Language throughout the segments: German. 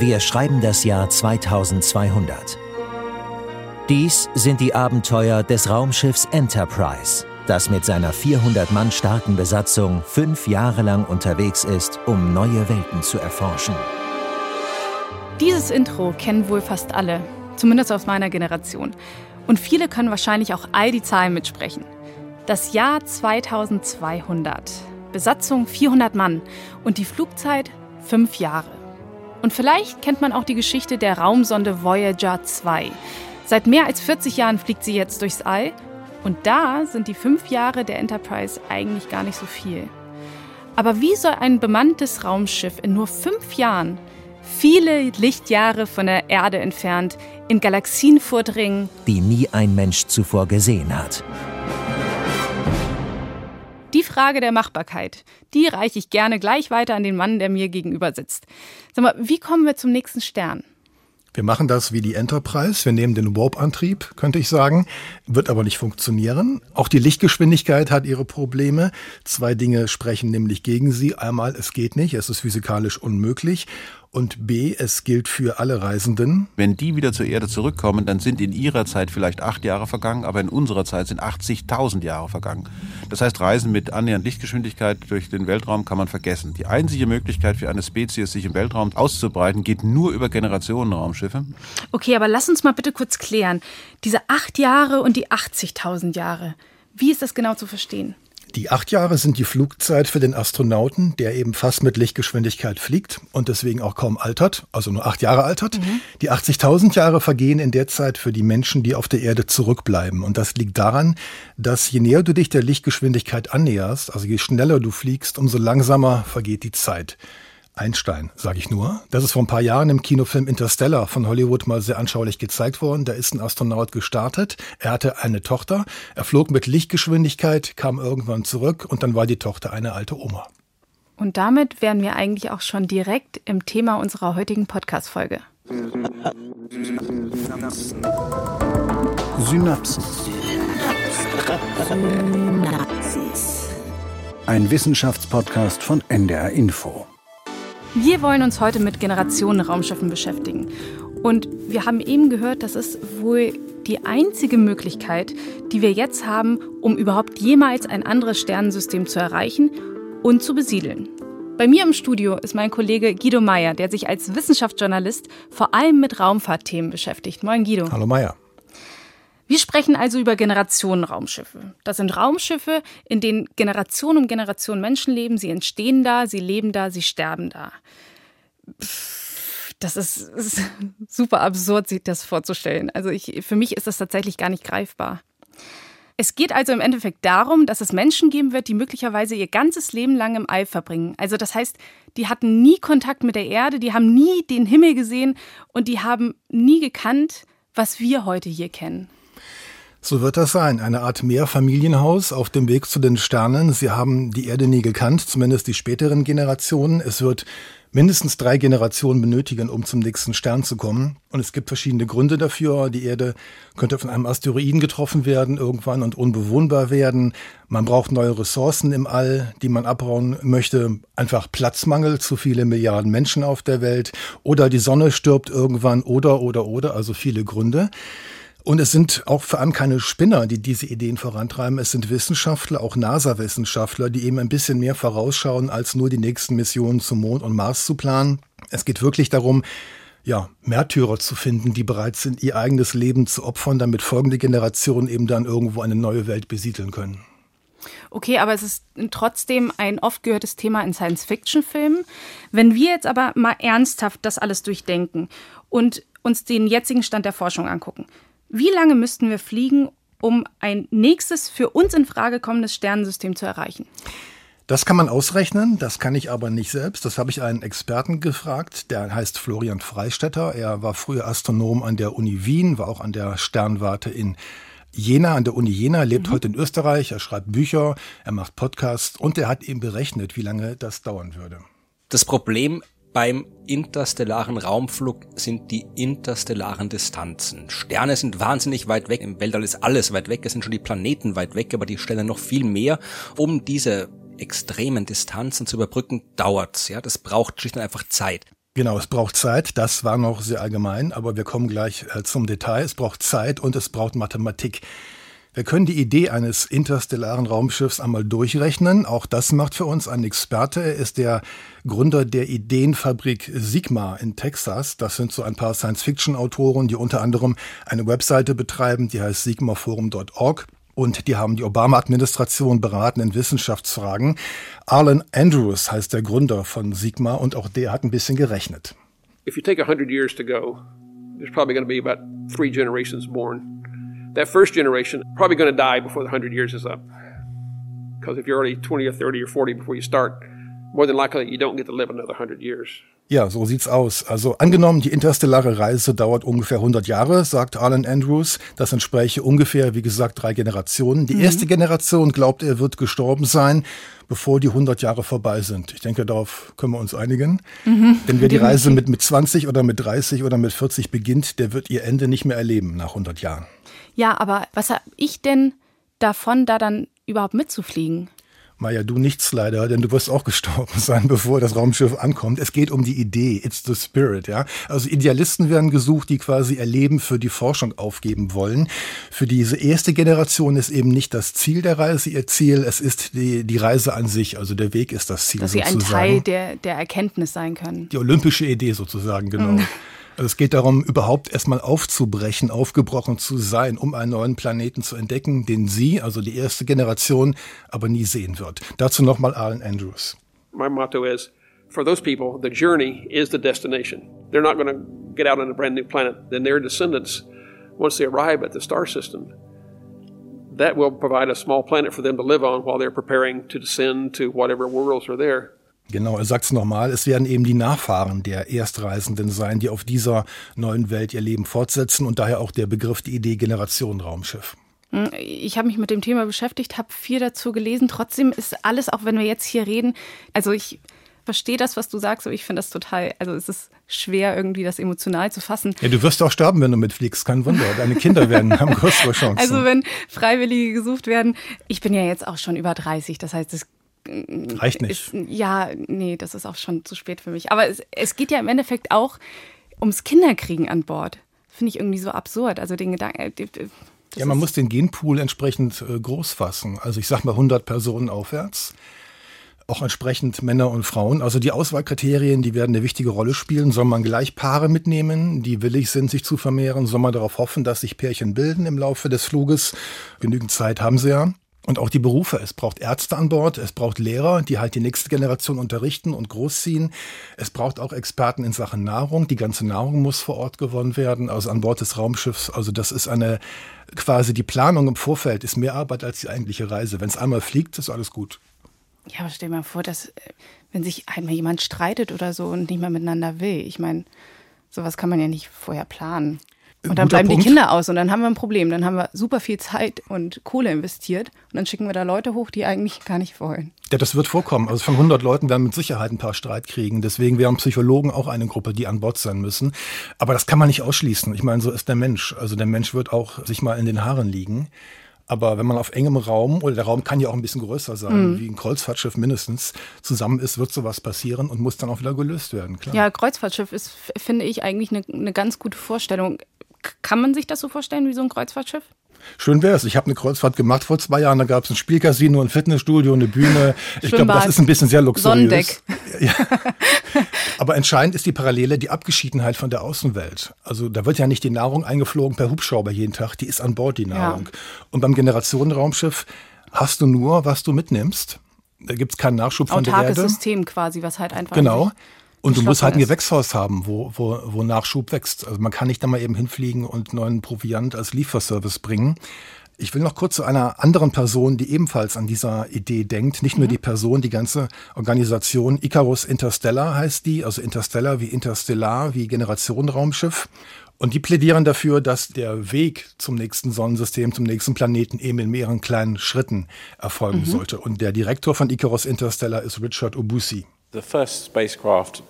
Wir schreiben das Jahr 2200. Dies sind die Abenteuer des Raumschiffs Enterprise, das mit seiner 400 Mann starken Besatzung fünf Jahre lang unterwegs ist, um neue Welten zu erforschen. Dieses Intro kennen wohl fast alle, zumindest aus meiner Generation. Und viele können wahrscheinlich auch all die Zahlen mitsprechen. Das Jahr 2200. Besatzung 400 Mann und die Flugzeit fünf Jahre. Und vielleicht kennt man auch die Geschichte der Raumsonde Voyager 2. Seit mehr als 40 Jahren fliegt sie jetzt durchs All und da sind die fünf Jahre der Enterprise eigentlich gar nicht so viel. Aber wie soll ein bemanntes Raumschiff in nur fünf Jahren, viele Lichtjahre von der Erde entfernt, in Galaxien vordringen, die nie ein Mensch zuvor gesehen hat? Die Frage der Machbarkeit, die reiche ich gerne gleich weiter an den Mann, der mir gegenüber sitzt. Sag mal, wie kommen wir zum nächsten Stern? Wir machen das wie die Enterprise. Wir nehmen den Warp-Antrieb, könnte ich sagen. Wird aber nicht funktionieren. Auch die Lichtgeschwindigkeit hat ihre Probleme. Zwei Dinge sprechen nämlich gegen sie. Einmal, es geht nicht. Es ist physikalisch unmöglich. Und B, es gilt für alle Reisenden. Wenn die wieder zur Erde zurückkommen, dann sind in ihrer Zeit vielleicht acht Jahre vergangen, aber in unserer Zeit sind 80.000 Jahre vergangen. Das heißt, Reisen mit annähernd Lichtgeschwindigkeit durch den Weltraum kann man vergessen. Die einzige Möglichkeit für eine Spezies, sich im Weltraum auszubreiten, geht nur über Generationenraumschiffe. Okay, aber lass uns mal bitte kurz klären. Diese acht Jahre und die 80.000 Jahre. Wie ist das genau zu verstehen? Die acht Jahre sind die Flugzeit für den Astronauten, der eben fast mit Lichtgeschwindigkeit fliegt und deswegen auch kaum altert, also nur acht Jahre altert. Mhm. Die 80.000 Jahre vergehen in der Zeit für die Menschen, die auf der Erde zurückbleiben. Und das liegt daran, dass je näher du dich der Lichtgeschwindigkeit annäherst, also je schneller du fliegst, umso langsamer vergeht die Zeit. Einstein, sage ich nur. Das ist vor ein paar Jahren im Kinofilm Interstellar von Hollywood mal sehr anschaulich gezeigt worden. Da ist ein Astronaut gestartet. Er hatte eine Tochter. Er flog mit Lichtgeschwindigkeit, kam irgendwann zurück und dann war die Tochter eine alte Oma. Und damit wären wir eigentlich auch schon direkt im Thema unserer heutigen Podcast-Folge. Synapsen. Synapsen. Synapsen. Ein Wissenschaftspodcast von NDR Info. Wir wollen uns heute mit Generationenraumschiffen beschäftigen. Und wir haben eben gehört, das ist wohl die einzige Möglichkeit, die wir jetzt haben, um überhaupt jemals ein anderes Sternensystem zu erreichen und zu besiedeln. Bei mir im Studio ist mein Kollege Guido Meyer, der sich als Wissenschaftsjournalist vor allem mit Raumfahrtthemen beschäftigt. Moin Guido. Hallo Meyer. Wir sprechen also über Generationenraumschiffe. Das sind Raumschiffe, in denen Generation um Generation Menschen leben. Sie entstehen da, sie leben da, sie sterben da. Das ist, ist super absurd, sich das vorzustellen. Also ich, für mich ist das tatsächlich gar nicht greifbar. Es geht also im Endeffekt darum, dass es Menschen geben wird, die möglicherweise ihr ganzes Leben lang im All verbringen. Also das heißt, die hatten nie Kontakt mit der Erde, die haben nie den Himmel gesehen und die haben nie gekannt, was wir heute hier kennen. So wird das sein. Eine Art Mehrfamilienhaus auf dem Weg zu den Sternen. Sie haben die Erde nie gekannt, zumindest die späteren Generationen. Es wird mindestens drei Generationen benötigen, um zum nächsten Stern zu kommen. Und es gibt verschiedene Gründe dafür. Die Erde könnte von einem Asteroiden getroffen werden irgendwann und unbewohnbar werden. Man braucht neue Ressourcen im All, die man abbauen möchte. Einfach Platzmangel, zu viele Milliarden Menschen auf der Welt. Oder die Sonne stirbt irgendwann oder, oder, oder. Also viele Gründe. Und es sind auch vor allem keine Spinner, die diese Ideen vorantreiben. Es sind Wissenschaftler, auch NASA-Wissenschaftler, die eben ein bisschen mehr vorausschauen, als nur die nächsten Missionen zum Mond und Mars zu planen. Es geht wirklich darum, ja, Märtyrer zu finden, die bereit sind, ihr eigenes Leben zu opfern, damit folgende Generationen eben dann irgendwo eine neue Welt besiedeln können. Okay, aber es ist trotzdem ein oft gehörtes Thema in Science-Fiction-Filmen. Wenn wir jetzt aber mal ernsthaft das alles durchdenken und uns den jetzigen Stand der Forschung angucken, wie lange müssten wir fliegen, um ein nächstes für uns in Frage kommendes Sternensystem zu erreichen? Das kann man ausrechnen, das kann ich aber nicht selbst. Das habe ich einen Experten gefragt, der heißt Florian Freistetter. Er war früher Astronom an der Uni Wien, war auch an der Sternwarte in Jena, an der Uni Jena, lebt mhm. heute in Österreich, er schreibt Bücher, er macht Podcasts und er hat eben berechnet, wie lange das dauern würde. Das Problem beim interstellaren Raumflug sind die interstellaren Distanzen. Sterne sind wahnsinnig weit weg, im Weltall ist alles weit weg, es sind schon die Planeten weit weg, aber die stellen noch viel mehr. Um diese extremen Distanzen zu überbrücken, dauert's. Ja, das braucht schlicht und einfach Zeit. Genau, es braucht Zeit. Das war noch sehr allgemein, aber wir kommen gleich äh, zum Detail. Es braucht Zeit und es braucht Mathematik. Wir können die Idee eines interstellaren Raumschiffs einmal durchrechnen. Auch das macht für uns ein Experte. Er ist der Gründer der Ideenfabrik Sigma in Texas. Das sind so ein paar Science-Fiction-Autoren, die unter anderem eine Webseite betreiben, die heißt sigmaforum.org und die haben die Obama-Administration beraten in Wissenschaftsfragen. Arlen Andrews heißt der Gründer von Sigma und auch der hat ein bisschen gerechnet. If you take 100 years to go, there's probably going to be about three generations born. That first generation probably going to die before the 100 years is up. Because if you're already 20 or 30 or 40 before you start, more than likely you don't get to live another 100 years. Ja, so sieht's aus. Also angenommen, die interstellare Reise dauert ungefähr 100 Jahre, sagt Alan Andrews. Das entspräche ungefähr, wie gesagt, drei Generationen. Die mhm. erste Generation glaubt, er wird gestorben sein, bevor die 100 Jahre vorbei sind. Ich denke, darauf können wir uns einigen. Mhm. Denn wer die Reise mit, mit 20 oder mit 30 oder mit 40 beginnt, der wird ihr Ende nicht mehr erleben nach 100 Jahren. Ja, aber was habe ich denn davon, da dann überhaupt mitzufliegen? Maja, du nichts leider, denn du wirst auch gestorben sein, bevor das Raumschiff ankommt. Es geht um die Idee, it's the spirit, ja. Also Idealisten werden gesucht, die quasi ihr Leben für die Forschung aufgeben wollen. Für diese erste Generation ist eben nicht das Ziel der Reise ihr Ziel, es ist die, die Reise an sich, also der Weg ist das Ziel Dass sozusagen. sie ein Teil der, der Erkenntnis sein können. Die olympische Idee sozusagen, genau. Also es geht darum, überhaupt erstmal aufzubrechen, aufgebrochen zu sein, um einen neuen Planeten zu entdecken, den Sie, also die erste Generation, aber nie sehen wird. Dazu nochmal Alan Andrews. My motto is, for those people, the journey is the destination. They're not going to get out on a brand new planet. Then their descendants, once they arrive at the star system, that will provide a small planet for them to live on while they're preparing to descend to whatever worlds are there. Genau, er sagt es nochmal, es werden eben die Nachfahren der Erstreisenden sein, die auf dieser neuen Welt ihr Leben fortsetzen und daher auch der Begriff, die Idee Generation Raumschiff. Hm, ich habe mich mit dem Thema beschäftigt, habe viel dazu gelesen. Trotzdem ist alles, auch wenn wir jetzt hier reden, also ich verstehe das, was du sagst, aber ich finde das total, also es ist schwer, irgendwie das emotional zu fassen. Ja, du wirst auch sterben, wenn du mitfliegst, kein Wunder. Deine Kinder werden haben größere Chancen. Also wenn Freiwillige gesucht werden, ich bin ja jetzt auch schon über 30, das heißt, es Reicht nicht. Ist, ja, nee, das ist auch schon zu spät für mich. Aber es, es geht ja im Endeffekt auch ums Kinderkriegen an Bord. Finde ich irgendwie so absurd. Also den Gedanken. Äh, ja, man muss den Genpool entsprechend äh, groß fassen. Also ich sag mal 100 Personen aufwärts. Auch entsprechend Männer und Frauen. Also die Auswahlkriterien, die werden eine wichtige Rolle spielen. Soll man gleich Paare mitnehmen, die willig sind, sich zu vermehren? Soll man darauf hoffen, dass sich Pärchen bilden im Laufe des Fluges? Genügend Zeit haben sie ja. Und auch die Berufe. Es braucht Ärzte an Bord, es braucht Lehrer, die halt die nächste Generation unterrichten und großziehen. Es braucht auch Experten in Sachen Nahrung. Die ganze Nahrung muss vor Ort gewonnen werden, also an Bord des Raumschiffs. Also das ist eine, quasi die Planung im Vorfeld ist mehr Arbeit als die eigentliche Reise. Wenn es einmal fliegt, ist alles gut. Ja, aber stell dir mal vor, dass, äh, wenn sich einmal jemand streitet oder so und nicht mehr miteinander will. Ich meine, sowas kann man ja nicht vorher planen. Und dann bleiben Punkt. die Kinder aus und dann haben wir ein Problem. Dann haben wir super viel Zeit und Kohle investiert und dann schicken wir da Leute hoch, die eigentlich gar nicht wollen. Ja, das wird vorkommen. Also von 100 Leuten werden mit Sicherheit ein paar Streit kriegen. Deswegen wären Psychologen auch eine Gruppe, die an Bord sein müssen. Aber das kann man nicht ausschließen. Ich meine, so ist der Mensch. Also der Mensch wird auch sich mal in den Haaren liegen. Aber wenn man auf engem Raum, oder der Raum kann ja auch ein bisschen größer sein, mhm. wie ein Kreuzfahrtschiff mindestens, zusammen ist, wird sowas passieren und muss dann auch wieder gelöst werden. Klar. Ja, Kreuzfahrtschiff ist, finde ich, eigentlich eine, eine ganz gute Vorstellung. Kann man sich das so vorstellen wie so ein Kreuzfahrtschiff? Schön wäre es. Ich habe eine Kreuzfahrt gemacht vor zwei Jahren. Da gab es ein Spielcasino, ein Fitnessstudio, eine Bühne. Ich glaube, das ist ein bisschen sehr luxuriös. Sonnendeck. Ja. Aber entscheidend ist die Parallele, die Abgeschiedenheit von der Außenwelt. Also da wird ja nicht die Nahrung eingeflogen per Hubschrauber jeden Tag. Die ist an Bord, die Nahrung. Ja. Und beim Generationenraumschiff hast du nur, was du mitnimmst. Da gibt es keinen Nachschub von Autarkes der Erde. System quasi, was halt einfach. Genau. Und du musst halt ein Gewächshaus haben, wo, wo, wo Nachschub wächst. Also man kann nicht da mal eben hinfliegen und neuen Proviant als Lieferservice bringen. Ich will noch kurz zu einer anderen Person, die ebenfalls an dieser Idee denkt. Nicht nur mhm. die Person, die ganze Organisation. Icarus Interstellar heißt die, also Interstellar wie Interstellar, wie Generationenraumschiff. Und die plädieren dafür, dass der Weg zum nächsten Sonnensystem, zum nächsten Planeten eben in mehreren kleinen Schritten erfolgen mhm. sollte. Und der Direktor von Icarus Interstellar ist Richard Obusi. The first spacecraft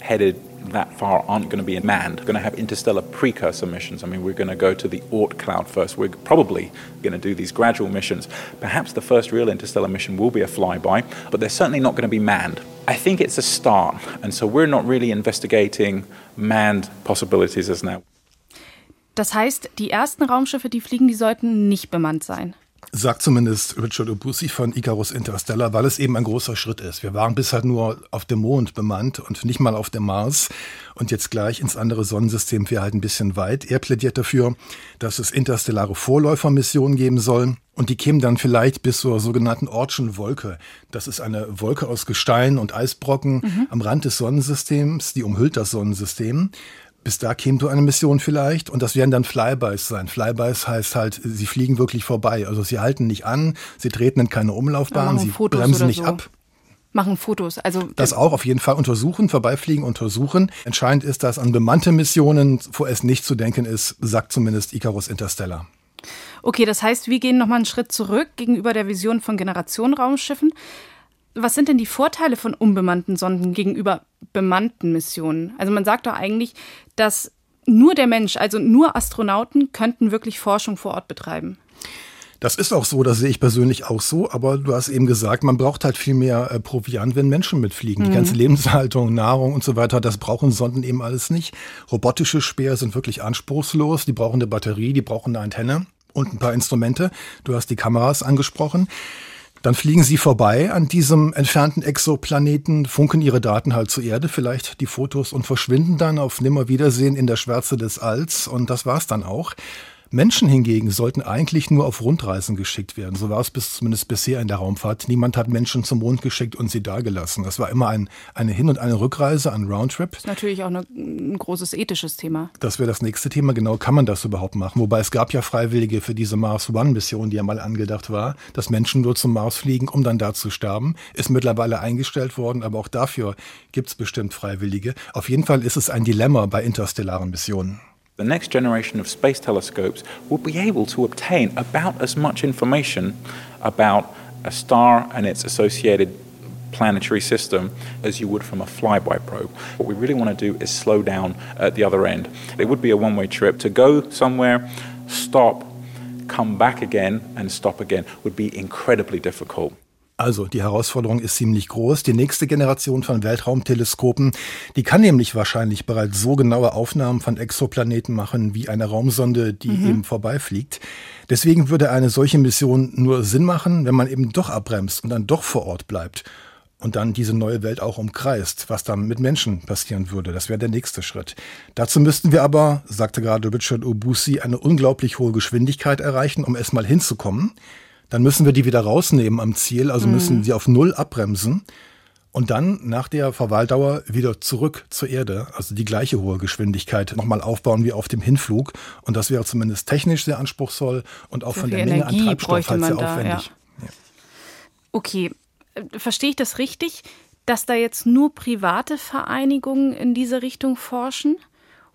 headed that far aren't going to be manned. We're going to have interstellar precursor missions. I mean, we're going to go to the Oort cloud first. We're probably going to do these gradual missions. Perhaps the first real interstellar mission will be a flyby, but they're certainly not going to be manned. I think it's a start, and so we're not really investigating manned possibilities as now. Das heißt, die ersten Raumschiffe, die fliegen, die sollten nicht bemannt sein. Sagt zumindest Richard Obusi von Icarus Interstellar, weil es eben ein großer Schritt ist. Wir waren bisher nur auf dem Mond bemannt und nicht mal auf dem Mars. Und jetzt gleich ins andere Sonnensystem wäre halt ein bisschen weit. Er plädiert dafür, dass es interstellare Vorläufermissionen geben soll. Und die kämen dann vielleicht bis zur sogenannten Ortschen Wolke. Das ist eine Wolke aus Gestein und Eisbrocken mhm. am Rand des Sonnensystems, die umhüllt das Sonnensystem. Bis da käme so eine Mission vielleicht und das werden dann Flybys sein. Flybys heißt halt, sie fliegen wirklich vorbei. Also sie halten nicht an, sie treten in keine Umlaufbahn, sie Fotos bremsen nicht so. ab. Machen Fotos. Also das auch auf jeden Fall untersuchen, vorbeifliegen, untersuchen. Entscheidend ist, dass an bemannte Missionen vorerst nicht zu denken ist, sagt zumindest Icarus Interstellar. Okay, das heißt, wir gehen nochmal einen Schritt zurück gegenüber der Vision von Generationenraumschiffen. Was sind denn die Vorteile von unbemannten Sonden gegenüber bemannten Missionen? Also man sagt doch eigentlich, dass nur der Mensch, also nur Astronauten könnten wirklich Forschung vor Ort betreiben. Das ist auch so, das sehe ich persönlich auch so, aber du hast eben gesagt, man braucht halt viel mehr äh, Proviant, wenn Menschen mitfliegen. Mhm. Die ganze Lebenshaltung, Nahrung und so weiter, das brauchen Sonden eben alles nicht. Robotische Speer sind wirklich anspruchslos, die brauchen eine Batterie, die brauchen eine Antenne und ein paar Instrumente. Du hast die Kameras angesprochen. Dann fliegen sie vorbei an diesem entfernten Exoplaneten, funken ihre Daten halt zur Erde, vielleicht die Fotos und verschwinden dann auf Nimmerwiedersehen in der Schwärze des Alls und das war's dann auch. Menschen hingegen sollten eigentlich nur auf Rundreisen geschickt werden. So war es bis, zumindest bisher in der Raumfahrt. Niemand hat Menschen zum Mond geschickt und sie dagelassen. Das war immer ein, eine Hin- und eine Rückreise, ein Roundtrip. Das ist natürlich auch eine, ein großes ethisches Thema. Das wäre das nächste Thema. Genau, kann man das überhaupt machen? Wobei es gab ja Freiwillige für diese Mars One-Mission, die ja mal angedacht war, dass Menschen nur zum Mars fliegen, um dann da zu sterben. Ist mittlerweile eingestellt worden, aber auch dafür gibt es bestimmt Freiwillige. Auf jeden Fall ist es ein Dilemma bei interstellaren Missionen. The next generation of space telescopes will be able to obtain about as much information about a star and its associated planetary system as you would from a flyby probe. What we really want to do is slow down at the other end. It would be a one way trip. To go somewhere, stop, come back again, and stop again would be incredibly difficult. Also die Herausforderung ist ziemlich groß. Die nächste Generation von Weltraumteleskopen, die kann nämlich wahrscheinlich bereits so genaue Aufnahmen von Exoplaneten machen wie eine Raumsonde, die mhm. eben vorbeifliegt. Deswegen würde eine solche Mission nur Sinn machen, wenn man eben doch abbremst und dann doch vor Ort bleibt und dann diese neue Welt auch umkreist, was dann mit Menschen passieren würde. Das wäre der nächste Schritt. Dazu müssten wir aber, sagte gerade Richard Obusi, eine unglaublich hohe Geschwindigkeit erreichen, um erstmal hinzukommen dann müssen wir die wieder rausnehmen am Ziel, also mhm. müssen sie auf Null abbremsen und dann nach der Verweildauer wieder zurück zur Erde, also die gleiche hohe Geschwindigkeit nochmal aufbauen wie auf dem Hinflug. Und das wäre zumindest technisch sehr anspruchsvoll und auch sehr von der Menge Energie an Treibstoff halt sehr da, aufwendig. Ja. Ja. Okay, äh, verstehe ich das richtig, dass da jetzt nur private Vereinigungen in diese Richtung forschen?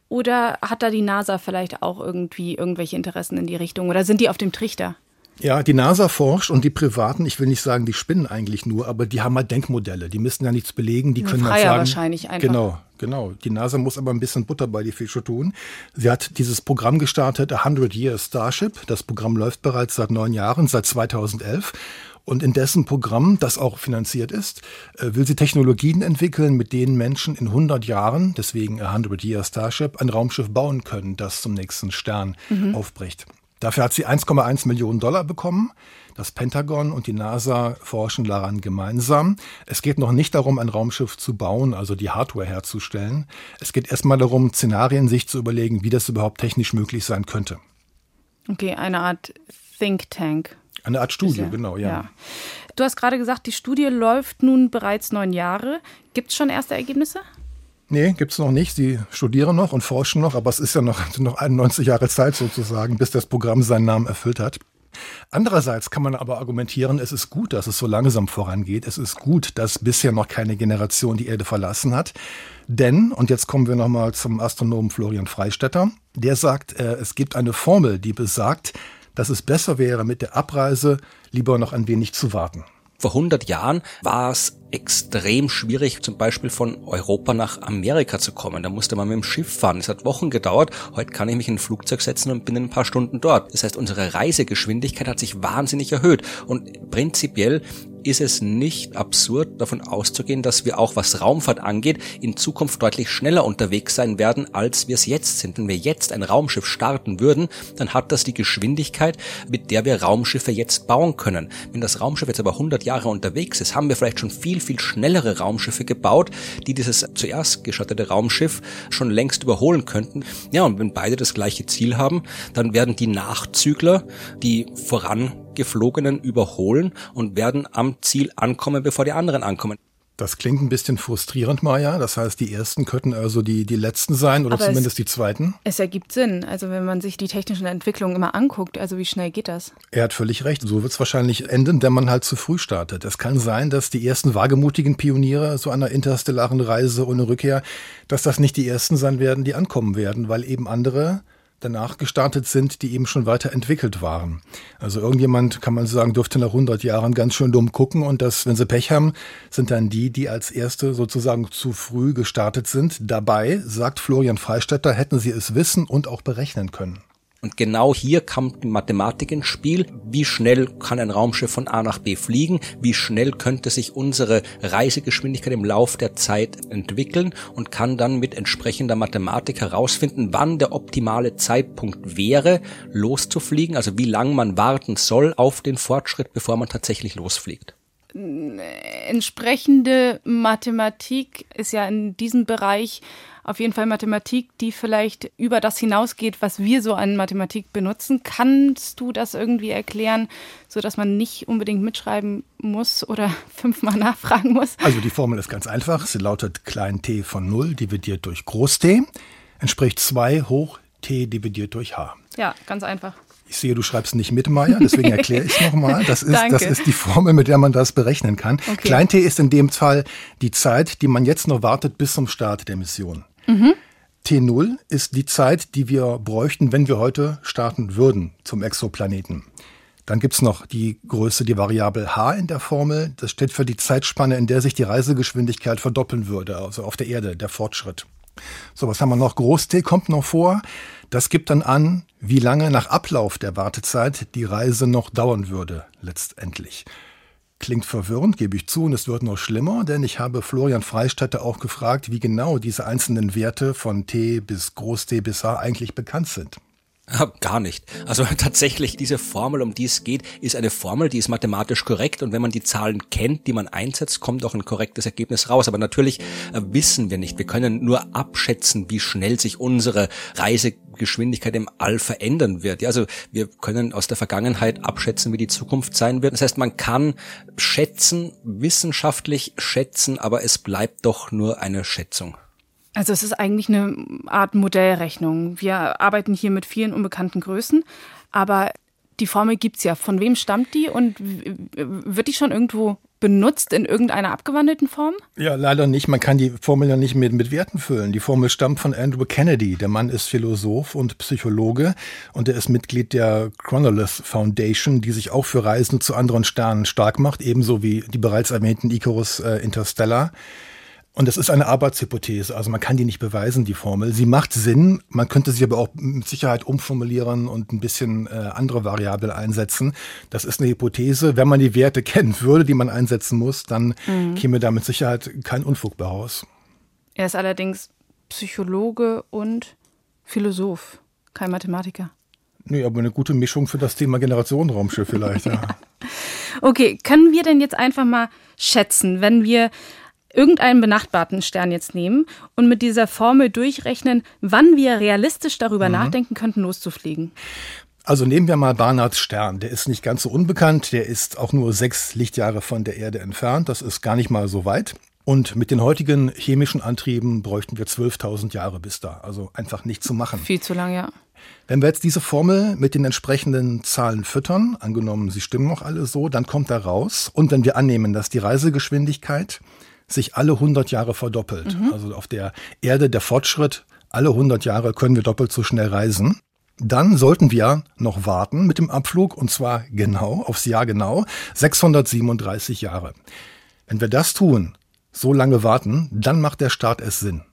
Oder hat da die NASA vielleicht auch irgendwie irgendwelche Interessen in die Richtung? Oder sind die auf dem Trichter? Ja, die NASA forscht und die Privaten, ich will nicht sagen, die spinnen eigentlich nur, aber die haben halt Denkmodelle. Die müssen ja nichts belegen, die können halt sagen. wahrscheinlich einfach. Genau, genau. Die NASA muss aber ein bisschen Butter bei die Fische tun. Sie hat dieses Programm gestartet, 100 Year Starship. Das Programm läuft bereits seit neun Jahren, seit 2011. Und in dessen Programm, das auch finanziert ist, äh, will sie Technologien entwickeln, mit denen Menschen in 100 Jahren, deswegen 100 Year Starship, ein Raumschiff bauen können, das zum nächsten Stern mhm. aufbricht. Dafür hat sie 1,1 Millionen Dollar bekommen. Das Pentagon und die NASA forschen daran gemeinsam. Es geht noch nicht darum, ein Raumschiff zu bauen, also die Hardware herzustellen. Es geht erstmal darum, Szenarien sich zu überlegen, wie das überhaupt technisch möglich sein könnte. Okay, eine Art Think Tank. Eine Art Studie, ja, genau, ja. ja. Du hast gerade gesagt, die Studie läuft nun bereits neun Jahre. Gibt es schon erste Ergebnisse? Nee, gibt's noch nicht. Sie studieren noch und forschen noch, aber es ist ja noch, noch 91 Jahre Zeit sozusagen, bis das Programm seinen Namen erfüllt hat. Andererseits kann man aber argumentieren, es ist gut, dass es so langsam vorangeht. Es ist gut, dass bisher noch keine Generation die Erde verlassen hat. Denn, und jetzt kommen wir nochmal zum Astronomen Florian Freistetter, der sagt, äh, es gibt eine Formel, die besagt, dass es besser wäre, mit der Abreise lieber noch ein wenig zu warten. Vor 100 Jahren war es extrem schwierig, zum Beispiel von Europa nach Amerika zu kommen. Da musste man mit dem Schiff fahren. Es hat Wochen gedauert. Heute kann ich mich in ein Flugzeug setzen und bin in ein paar Stunden dort. Das heißt, unsere Reisegeschwindigkeit hat sich wahnsinnig erhöht. Und prinzipiell ist es nicht absurd, davon auszugehen, dass wir auch was Raumfahrt angeht, in Zukunft deutlich schneller unterwegs sein werden, als wir es jetzt sind. Wenn wir jetzt ein Raumschiff starten würden, dann hat das die Geschwindigkeit, mit der wir Raumschiffe jetzt bauen können. Wenn das Raumschiff jetzt aber 100 Jahre unterwegs ist, haben wir vielleicht schon viel, viel schnellere Raumschiffe gebaut, die dieses zuerst geschattete Raumschiff schon längst überholen könnten. Ja, und wenn beide das gleiche Ziel haben, dann werden die Nachzügler, die voran Geflogenen überholen und werden am Ziel ankommen, bevor die anderen ankommen. Das klingt ein bisschen frustrierend, Maja. Das heißt, die ersten könnten also die, die letzten sein oder Aber zumindest die zweiten. Es ergibt Sinn. Also wenn man sich die technischen Entwicklungen immer anguckt, also wie schnell geht das? Er hat völlig recht. So wird es wahrscheinlich enden, wenn man halt zu früh startet. Es kann sein, dass die ersten wagemutigen Pioniere so einer interstellaren Reise ohne Rückkehr, dass das nicht die ersten sein werden, die ankommen werden, weil eben andere danach gestartet sind, die eben schon weiterentwickelt waren. Also irgendjemand, kann man sagen, dürfte nach 100 Jahren ganz schön dumm gucken und das, wenn sie Pech haben, sind dann die, die als Erste sozusagen zu früh gestartet sind. Dabei, sagt Florian Freistetter, hätten sie es wissen und auch berechnen können. Und genau hier kommt die Mathematik ins Spiel. Wie schnell kann ein Raumschiff von A nach B fliegen? Wie schnell könnte sich unsere Reisegeschwindigkeit im Lauf der Zeit entwickeln und kann dann mit entsprechender Mathematik herausfinden, wann der optimale Zeitpunkt wäre, loszufliegen, also wie lange man warten soll auf den Fortschritt, bevor man tatsächlich losfliegt entsprechende Mathematik ist ja in diesem Bereich auf jeden Fall Mathematik, die vielleicht über das hinausgeht, was wir so an Mathematik benutzen. Kannst du das irgendwie erklären, so dass man nicht unbedingt mitschreiben muss oder fünfmal nachfragen muss? Also die Formel ist ganz einfach. Sie lautet klein t von 0 dividiert durch groß t entspricht 2 hoch t dividiert durch h. Ja, ganz einfach. Ich sehe, du schreibst nicht mit, Maya, deswegen erkläre ich es nochmal. Das ist, das ist die Formel, mit der man das berechnen kann. Okay. Klein t ist in dem Fall die Zeit, die man jetzt noch wartet bis zum Start der Mission. Mhm. T0 ist die Zeit, die wir bräuchten, wenn wir heute starten würden zum Exoplaneten. Dann gibt's noch die Größe, die Variable h in der Formel. Das steht für die Zeitspanne, in der sich die Reisegeschwindigkeit verdoppeln würde, also auf der Erde, der Fortschritt. So, was haben wir noch? Groß T kommt noch vor. Das gibt dann an, wie lange nach Ablauf der Wartezeit die Reise noch dauern würde, letztendlich. Klingt verwirrend, gebe ich zu, und es wird noch schlimmer, denn ich habe Florian Freistetter auch gefragt, wie genau diese einzelnen Werte von T bis Groß T bis H eigentlich bekannt sind. Gar nicht. Also tatsächlich, diese Formel, um die es geht, ist eine Formel, die ist mathematisch korrekt und wenn man die Zahlen kennt, die man einsetzt, kommt auch ein korrektes Ergebnis raus. Aber natürlich äh, wissen wir nicht. Wir können nur abschätzen, wie schnell sich unsere Reisegeschwindigkeit im All verändern wird. Ja, also wir können aus der Vergangenheit abschätzen, wie die Zukunft sein wird. Das heißt, man kann schätzen, wissenschaftlich schätzen, aber es bleibt doch nur eine Schätzung. Also es ist eigentlich eine Art Modellrechnung. Wir arbeiten hier mit vielen unbekannten Größen, aber die Formel gibt's ja. Von wem stammt die und wird die schon irgendwo benutzt in irgendeiner abgewandelten Form? Ja, leider nicht. Man kann die Formel ja nicht mit, mit Werten füllen. Die Formel stammt von Andrew Kennedy. Der Mann ist Philosoph und Psychologe und er ist Mitglied der Chronolith Foundation, die sich auch für Reisen zu anderen Sternen stark macht, ebenso wie die bereits erwähnten Icarus äh, Interstellar. Und das ist eine Arbeitshypothese, also man kann die nicht beweisen, die Formel. Sie macht Sinn, man könnte sie aber auch mit Sicherheit umformulieren und ein bisschen äh, andere Variablen einsetzen. Das ist eine Hypothese. Wenn man die Werte kennen würde, die man einsetzen muss, dann mhm. käme da mit Sicherheit kein Unfug bei raus. Er ist allerdings Psychologe und Philosoph, kein Mathematiker. Nee, aber eine gute Mischung für das Thema Generationenraumschiff vielleicht, ja. okay, können wir denn jetzt einfach mal schätzen, wenn wir irgendeinen benachbarten Stern jetzt nehmen und mit dieser Formel durchrechnen, wann wir realistisch darüber mhm. nachdenken könnten, loszufliegen. Also nehmen wir mal Barnards Stern. Der ist nicht ganz so unbekannt. Der ist auch nur sechs Lichtjahre von der Erde entfernt. Das ist gar nicht mal so weit. Und mit den heutigen chemischen Antrieben bräuchten wir 12.000 Jahre bis da. Also einfach nicht zu machen. Viel zu lang, ja. Wenn wir jetzt diese Formel mit den entsprechenden Zahlen füttern, angenommen, sie stimmen noch alle so, dann kommt da raus. Und wenn wir annehmen, dass die Reisegeschwindigkeit sich alle 100 Jahre verdoppelt. Mhm. Also auf der Erde der Fortschritt, alle 100 Jahre können wir doppelt so schnell reisen. Dann sollten wir noch warten mit dem Abflug und zwar genau, aufs Jahr genau, 637 Jahre. Wenn wir das tun, so lange warten, dann macht der Start es Sinn.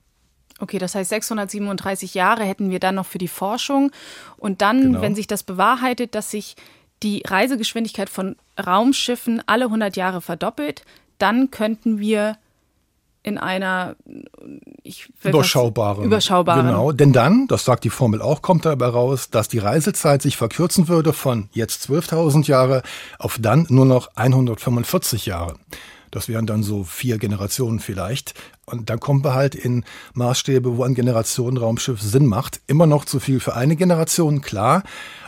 Okay, das heißt 637 Jahre hätten wir dann noch für die Forschung. Und dann, genau. wenn sich das bewahrheitet, dass sich die Reisegeschwindigkeit von Raumschiffen alle 100 Jahre verdoppelt, dann könnten wir in einer überschaubaren. überschaubaren. Genau, denn dann, das sagt die Formel auch, kommt dabei raus, dass die Reisezeit sich verkürzen würde von jetzt 12.000 Jahre auf dann nur noch 145 Jahre. Das wären dann so vier Generationen vielleicht. Und dann kommen wir halt in Maßstäbe, wo ein Generationenraumschiff Sinn macht. Immer noch zu viel für eine Generation, klar.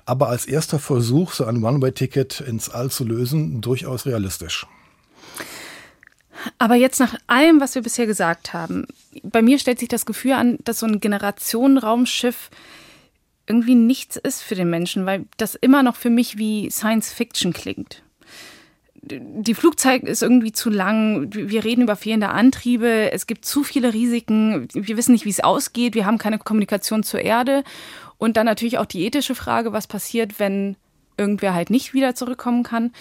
Aber als erster Versuch, so ein One-Way-Ticket ins All zu lösen, durchaus realistisch. Aber jetzt nach allem, was wir bisher gesagt haben, bei mir stellt sich das Gefühl an, dass so ein Generationenraumschiff irgendwie nichts ist für den Menschen, weil das immer noch für mich wie Science Fiction klingt. Die Flugzeit ist irgendwie zu lang. Wir reden über fehlende Antriebe. Es gibt zu viele Risiken. Wir wissen nicht, wie es ausgeht. Wir haben keine Kommunikation zur Erde. Und dann natürlich auch die ethische Frage, was passiert, wenn irgendwer halt nicht wieder zurückkommen kann.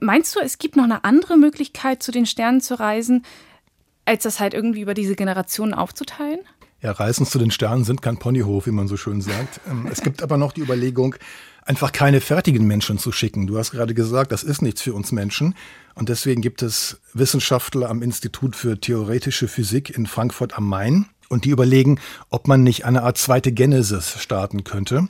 Meinst du, es gibt noch eine andere Möglichkeit, zu den Sternen zu reisen, als das halt irgendwie über diese Generationen aufzuteilen? Ja, Reisen zu den Sternen sind kein Ponyhof, wie man so schön sagt. Ähm, es gibt aber noch die Überlegung, einfach keine fertigen Menschen zu schicken. Du hast gerade gesagt, das ist nichts für uns Menschen. Und deswegen gibt es Wissenschaftler am Institut für theoretische Physik in Frankfurt am Main. Und die überlegen, ob man nicht eine Art zweite Genesis starten könnte.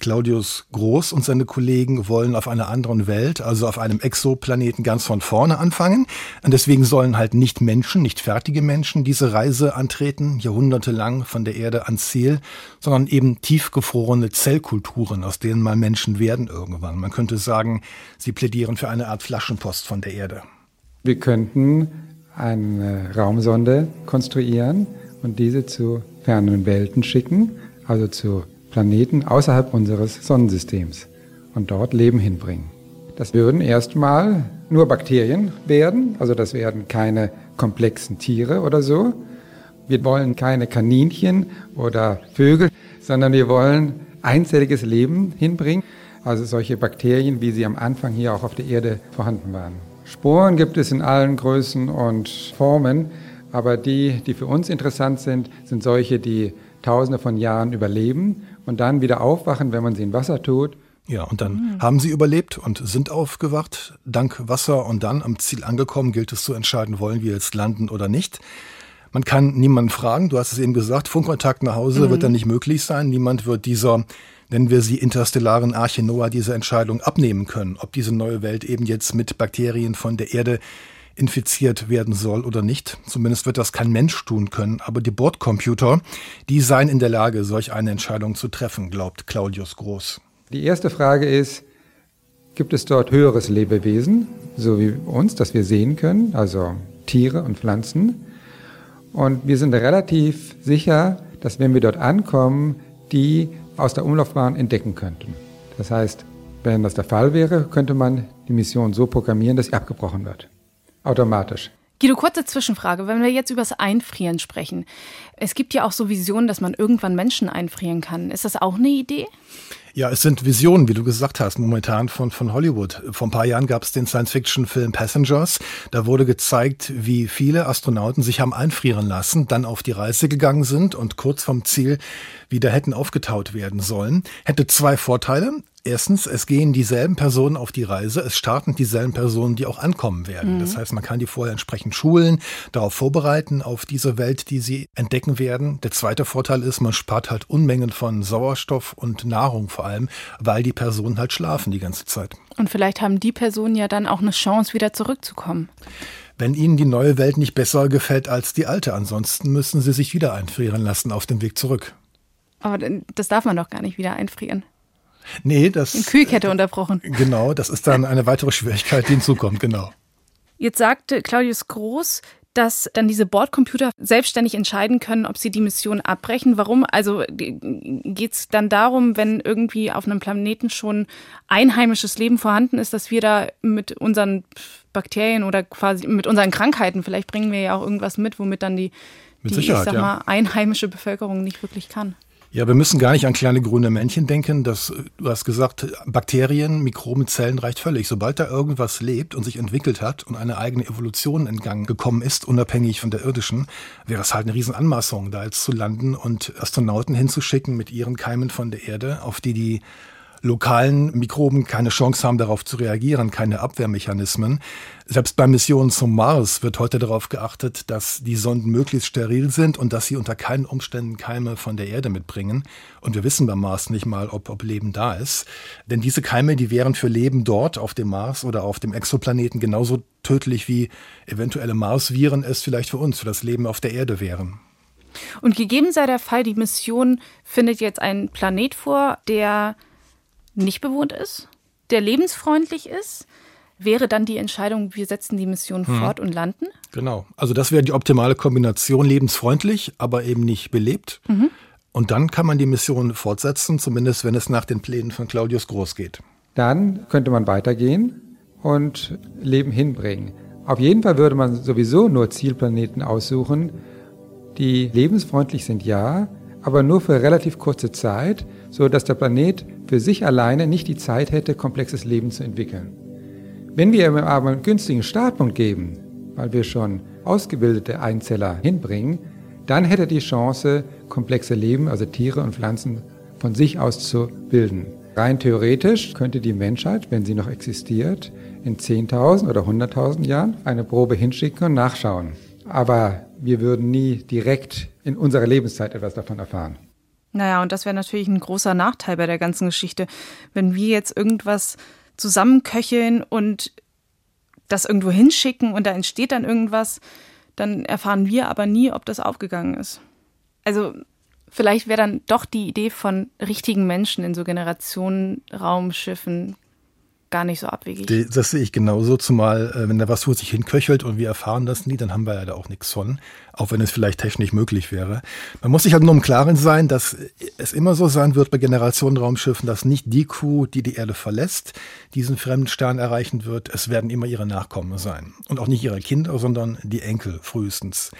Claudius Groß und seine Kollegen wollen auf einer anderen Welt, also auf einem Exoplaneten ganz von vorne anfangen. Und deswegen sollen halt nicht Menschen, nicht fertige Menschen diese Reise antreten, jahrhundertelang von der Erde ans Ziel, sondern eben tiefgefrorene Zellkulturen, aus denen mal Menschen werden irgendwann. Man könnte sagen, sie plädieren für eine Art Flaschenpost von der Erde. Wir könnten eine Raumsonde konstruieren und diese zu fernen Welten schicken, also zu Planeten außerhalb unseres Sonnensystems und dort Leben hinbringen. Das würden erstmal nur Bakterien werden, also das werden keine komplexen Tiere oder so. Wir wollen keine Kaninchen oder Vögel, sondern wir wollen einzelliges Leben hinbringen, also solche Bakterien, wie sie am Anfang hier auch auf der Erde vorhanden waren. Sporen gibt es in allen Größen und Formen, aber die, die für uns interessant sind, sind solche, die Tausende von Jahren überleben und dann wieder aufwachen, wenn man sie in Wasser tut. Ja, und dann mhm. haben sie überlebt und sind aufgewacht, dank Wasser. Und dann am Ziel angekommen, gilt es zu entscheiden, wollen wir jetzt landen oder nicht. Man kann niemanden fragen, du hast es eben gesagt, Funkkontakt nach Hause mhm. wird dann nicht möglich sein. Niemand wird dieser, nennen wir sie interstellaren Arche Noah, diese Entscheidung abnehmen können, ob diese neue Welt eben jetzt mit Bakterien von der Erde infiziert werden soll oder nicht. Zumindest wird das kein Mensch tun können. Aber die Bordcomputer, die seien in der Lage, solch eine Entscheidung zu treffen, glaubt Claudius Groß. Die erste Frage ist, gibt es dort höheres Lebewesen, so wie uns, das wir sehen können, also Tiere und Pflanzen? Und wir sind relativ sicher, dass wenn wir dort ankommen, die aus der Umlaufbahn entdecken könnten. Das heißt, wenn das der Fall wäre, könnte man die Mission so programmieren, dass sie abgebrochen wird automatisch. Guido, kurze Zwischenfrage. Wenn wir jetzt über das Einfrieren sprechen, es gibt ja auch so Visionen, dass man irgendwann Menschen einfrieren kann. Ist das auch eine Idee? Ja, es sind Visionen, wie du gesagt hast, momentan von, von Hollywood. Vor ein paar Jahren gab es den Science-Fiction-Film Passengers. Da wurde gezeigt, wie viele Astronauten sich haben einfrieren lassen, dann auf die Reise gegangen sind und kurz vom Ziel wieder hätten aufgetaut werden sollen. Hätte zwei Vorteile. Erstens, es gehen dieselben Personen auf die Reise, es starten dieselben Personen, die auch ankommen werden. Mhm. Das heißt, man kann die vorher entsprechend schulen, darauf vorbereiten, auf diese Welt, die sie entdecken werden. Der zweite Vorteil ist, man spart halt Unmengen von Sauerstoff und Nahrung vor allem, weil die Personen halt schlafen die ganze Zeit. Und vielleicht haben die Personen ja dann auch eine Chance, wieder zurückzukommen. Wenn Ihnen die neue Welt nicht besser gefällt als die alte, ansonsten müssen Sie sich wieder einfrieren lassen auf dem Weg zurück. Aber das darf man doch gar nicht wieder einfrieren. Nee, das. In Kühlkette unterbrochen. Genau, das ist dann eine weitere Schwierigkeit, die hinzukommt, genau. Jetzt sagte Claudius Groß, dass dann diese Bordcomputer selbstständig entscheiden können, ob sie die Mission abbrechen. Warum? Also geht es dann darum, wenn irgendwie auf einem Planeten schon einheimisches Leben vorhanden ist, dass wir da mit unseren Bakterien oder quasi mit unseren Krankheiten, vielleicht bringen wir ja auch irgendwas mit, womit dann die, die ich sag mal, einheimische Bevölkerung nicht wirklich kann. Ja, wir müssen gar nicht an kleine grüne Männchen denken. Das, du hast gesagt, Bakterien, Mikroben, Zellen reicht völlig. Sobald da irgendwas lebt und sich entwickelt hat und eine eigene Evolution entgangen gekommen ist, unabhängig von der irdischen, wäre es halt eine Riesenanmaßung, da jetzt zu landen und Astronauten hinzuschicken mit ihren Keimen von der Erde, auf die die lokalen Mikroben keine Chance haben, darauf zu reagieren, keine Abwehrmechanismen. Selbst bei Missionen zum Mars wird heute darauf geachtet, dass die Sonden möglichst steril sind und dass sie unter keinen Umständen Keime von der Erde mitbringen. Und wir wissen beim Mars nicht mal, ob, ob Leben da ist. Denn diese Keime, die wären für Leben dort auf dem Mars oder auf dem Exoplaneten genauso tödlich wie eventuelle Mars-Viren es vielleicht für uns, für das Leben auf der Erde wären. Und gegeben sei der Fall, die Mission findet jetzt einen Planet vor, der nicht bewohnt ist, der lebensfreundlich ist, wäre dann die Entscheidung, wir setzen die Mission hm. fort und landen? Genau. Also das wäre die optimale Kombination, lebensfreundlich, aber eben nicht belebt. Mhm. Und dann kann man die Mission fortsetzen, zumindest wenn es nach den Plänen von Claudius Groß geht. Dann könnte man weitergehen und Leben hinbringen. Auf jeden Fall würde man sowieso nur Zielplaneten aussuchen, die lebensfreundlich sind, ja, aber nur für relativ kurze Zeit, so dass der Planet für sich alleine nicht die Zeit hätte, komplexes Leben zu entwickeln. Wenn wir ihm aber einen günstigen Startpunkt geben, weil wir schon ausgebildete Einzeller hinbringen, dann hätte er die Chance, komplexe Leben, also Tiere und Pflanzen, von sich aus zu bilden. Rein theoretisch könnte die Menschheit, wenn sie noch existiert, in 10.000 oder 100.000 Jahren eine Probe hinschicken und nachschauen. Aber wir würden nie direkt in unserer Lebenszeit etwas davon erfahren. Naja, und das wäre natürlich ein großer Nachteil bei der ganzen Geschichte. Wenn wir jetzt irgendwas zusammenköcheln und das irgendwo hinschicken und da entsteht dann irgendwas, dann erfahren wir aber nie, ob das aufgegangen ist. Also vielleicht wäre dann doch die Idee von richtigen Menschen in so Generationenraumschiffen gar nicht so abwegig. Das sehe ich genauso, zumal äh, wenn da was vor sich hinköchelt und wir erfahren das nie, dann haben wir ja da auch nichts von, auch wenn es vielleicht technisch möglich wäre. Man muss sich halt nur im Klaren sein, dass es immer so sein wird bei Generationenraumschiffen, dass nicht die Crew, die die Erde verlässt, diesen fremden Stern erreichen wird. Es werden immer ihre Nachkommen sein. Und auch nicht ihre Kinder, sondern die Enkel frühestens.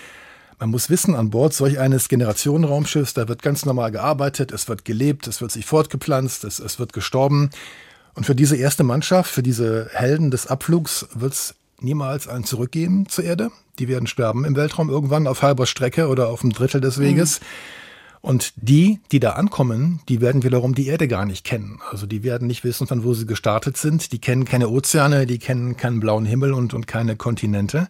Man muss wissen, an Bord solch eines Generationenraumschiffs, da wird ganz normal gearbeitet, es wird gelebt, es wird sich fortgepflanzt, es, es wird gestorben. Und für diese erste Mannschaft, für diese Helden des Abflugs, wird es niemals ein Zurückgeben zur Erde. Die werden sterben im Weltraum irgendwann auf halber Strecke oder auf einem Drittel des Weges. Mhm. Und die, die da ankommen, die werden wiederum die Erde gar nicht kennen. Also die werden nicht wissen, von wo sie gestartet sind. Die kennen keine Ozeane, die kennen keinen blauen Himmel und, und keine Kontinente.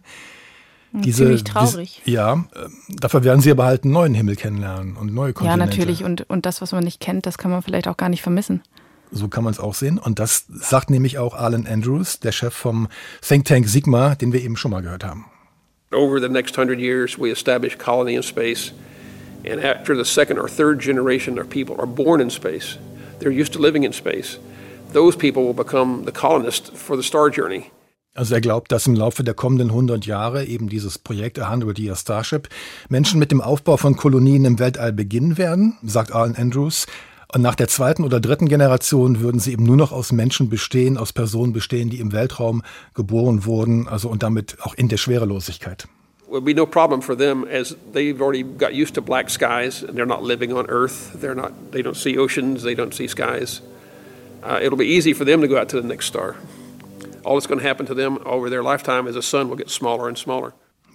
Hm, diese, Ziemlich traurig. Diese, ja, äh, dafür werden sie aber halt einen neuen Himmel kennenlernen und neue Kontinente. Ja, natürlich. Und, und das, was man nicht kennt, das kann man vielleicht auch gar nicht vermissen. So kann man es auch sehen. Und das sagt nämlich auch Alan Andrews, der Chef vom Think Tank Sigma, den wir eben schon mal gehört haben. Over the next hundred years, we establish colony in space. And after the second or third generation of people are born in space, they're used to living in space. Those people will become the colonists for the star journey. Also er glaubt, dass im Laufe der kommenden 100 Jahre eben dieses Projekt A Hundred Year Starship Menschen mit dem Aufbau von Kolonien im Weltall beginnen werden, sagt Alan Andrews. Und nach der zweiten oder dritten Generation würden sie eben nur noch aus Menschen bestehen, aus Personen bestehen, die im Weltraum geboren wurden, also und damit auch in der Schwerelosigkeit. Would be no problem for them as they've already got used to black skies and they're not living on Earth. They're not. They don't see oceans. They don't see skies. Uh, it'll be easy for them to go out to the next star. All that's going to happen to them over their lifetime is the sun will get smaller and smaller.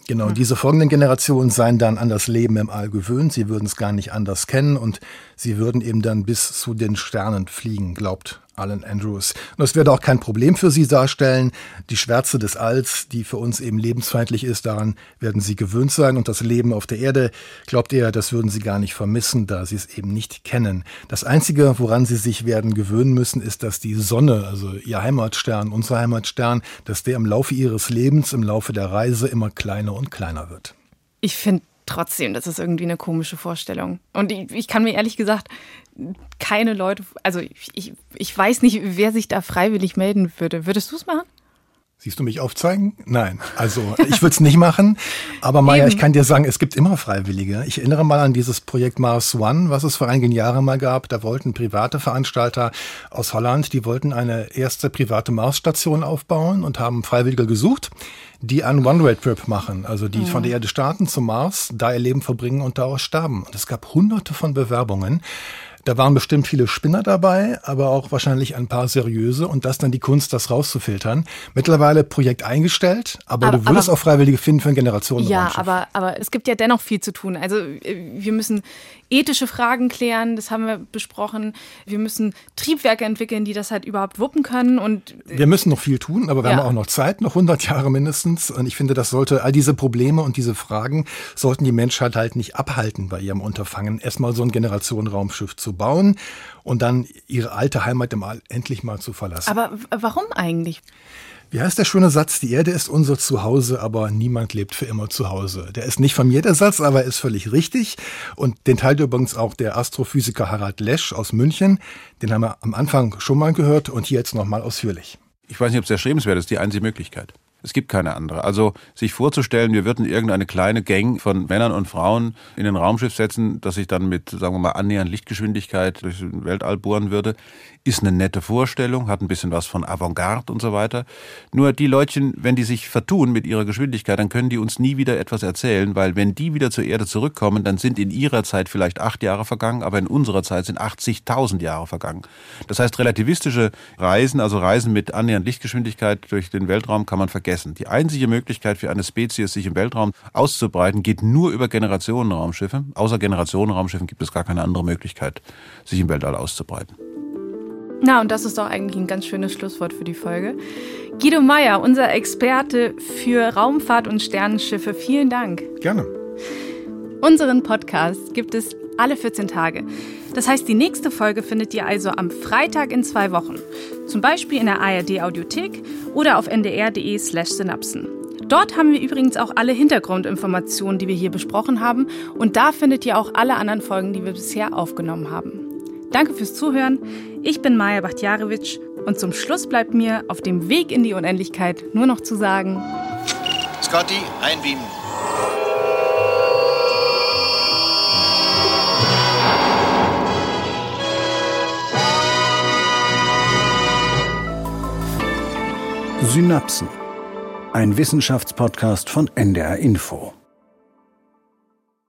Genau, diese folgenden Generationen seien dann an das Leben im All gewöhnt, sie würden es gar nicht anders kennen und sie würden eben dann bis zu den Sternen fliegen, glaubt Alan Andrews. Und das werde auch kein Problem für sie darstellen. Die Schwärze des Alls, die für uns eben lebensfeindlich ist, daran werden sie gewöhnt sein. Und das Leben auf der Erde, glaubt er, das würden sie gar nicht vermissen, da sie es eben nicht kennen. Das Einzige, woran sie sich werden gewöhnen müssen, ist, dass die Sonne, also ihr Heimatstern, unser Heimatstern, dass der im Laufe ihres Lebens, im Laufe der Reise immer kleiner und kleiner wird. Ich finde trotzdem, das ist irgendwie eine komische Vorstellung. Und ich, ich kann mir ehrlich gesagt keine Leute, also ich, ich weiß nicht, wer sich da freiwillig melden würde. Würdest du es machen? Siehst du mich aufzeigen? Nein. Also ich würde es nicht machen. Aber Maja, ich kann dir sagen, es gibt immer Freiwillige. Ich erinnere mal an dieses Projekt Mars One, was es vor einigen Jahren mal gab. Da wollten private Veranstalter aus Holland, die wollten eine erste private Marsstation aufbauen und haben Freiwillige gesucht, die einen One-Way-Trip machen. Also die mhm. von der Erde starten zum Mars, da ihr Leben verbringen und daraus sterben. Und es gab hunderte von Bewerbungen. Da waren bestimmt viele Spinner dabei, aber auch wahrscheinlich ein paar seriöse und das dann die Kunst, das rauszufiltern. Mittlerweile Projekt eingestellt, aber, aber du würdest aber, auch Freiwillige finden für eine Generation. Ja, aber, aber es gibt ja dennoch viel zu tun. Also äh, wir müssen ethische Fragen klären, das haben wir besprochen. Wir müssen Triebwerke entwickeln, die das halt überhaupt wuppen können. Und wir müssen noch viel tun, aber wir ja. haben auch noch Zeit, noch 100 Jahre mindestens. Und ich finde, das sollte all diese Probleme und diese Fragen sollten die Menschheit halt nicht abhalten bei ihrem Unterfangen, erstmal so ein Generationenraumschiff zu bauen und dann ihre alte Heimat im All endlich mal zu verlassen. Aber warum eigentlich? Wie heißt der schöne Satz? Die Erde ist unser Zuhause, aber niemand lebt für immer zu Hause. Der ist nicht von mir, der Satz, aber ist völlig richtig. Und den teilt übrigens auch der Astrophysiker Harald Lesch aus München. Den haben wir am Anfang schon mal gehört und hier jetzt nochmal ausführlich. Ich weiß nicht, ob es erstrebenswert ist, die einzige Möglichkeit. Es gibt keine andere. Also sich vorzustellen, wir würden irgendeine kleine Gang von Männern und Frauen in ein Raumschiff setzen, das sich dann mit, sagen wir mal, annähernd Lichtgeschwindigkeit durch den Weltall bohren würde, ist eine nette Vorstellung, hat ein bisschen was von Avantgarde und so weiter. Nur die Leutchen, wenn die sich vertun mit ihrer Geschwindigkeit, dann können die uns nie wieder etwas erzählen, weil wenn die wieder zur Erde zurückkommen, dann sind in ihrer Zeit vielleicht acht Jahre vergangen, aber in unserer Zeit sind 80.000 Jahre vergangen. Das heißt, relativistische Reisen, also Reisen mit annähernd Lichtgeschwindigkeit durch den Weltraum, kann man vergessen. Die einzige Möglichkeit für eine Spezies, sich im Weltraum auszubreiten, geht nur über Generationenraumschiffe. Außer Generationenraumschiffen gibt es gar keine andere Möglichkeit, sich im Weltall auszubreiten. Na, und das ist doch eigentlich ein ganz schönes Schlusswort für die Folge. Guido Meyer, unser Experte für Raumfahrt und Sternenschiffe, vielen Dank. Gerne. Unseren Podcast gibt es alle 14 Tage. Das heißt, die nächste Folge findet ihr also am Freitag in zwei Wochen. Zum Beispiel in der ARD Audiothek oder auf ndr.de slash synapsen. Dort haben wir übrigens auch alle Hintergrundinformationen, die wir hier besprochen haben. Und da findet ihr auch alle anderen Folgen, die wir bisher aufgenommen haben. Danke fürs Zuhören. Ich bin Maja Bachtjarewitsch und zum Schluss bleibt mir auf dem Weg in die Unendlichkeit nur noch zu sagen: Scotty, einbeamen. Synapsen. Ein Wissenschaftspodcast von NDR Info.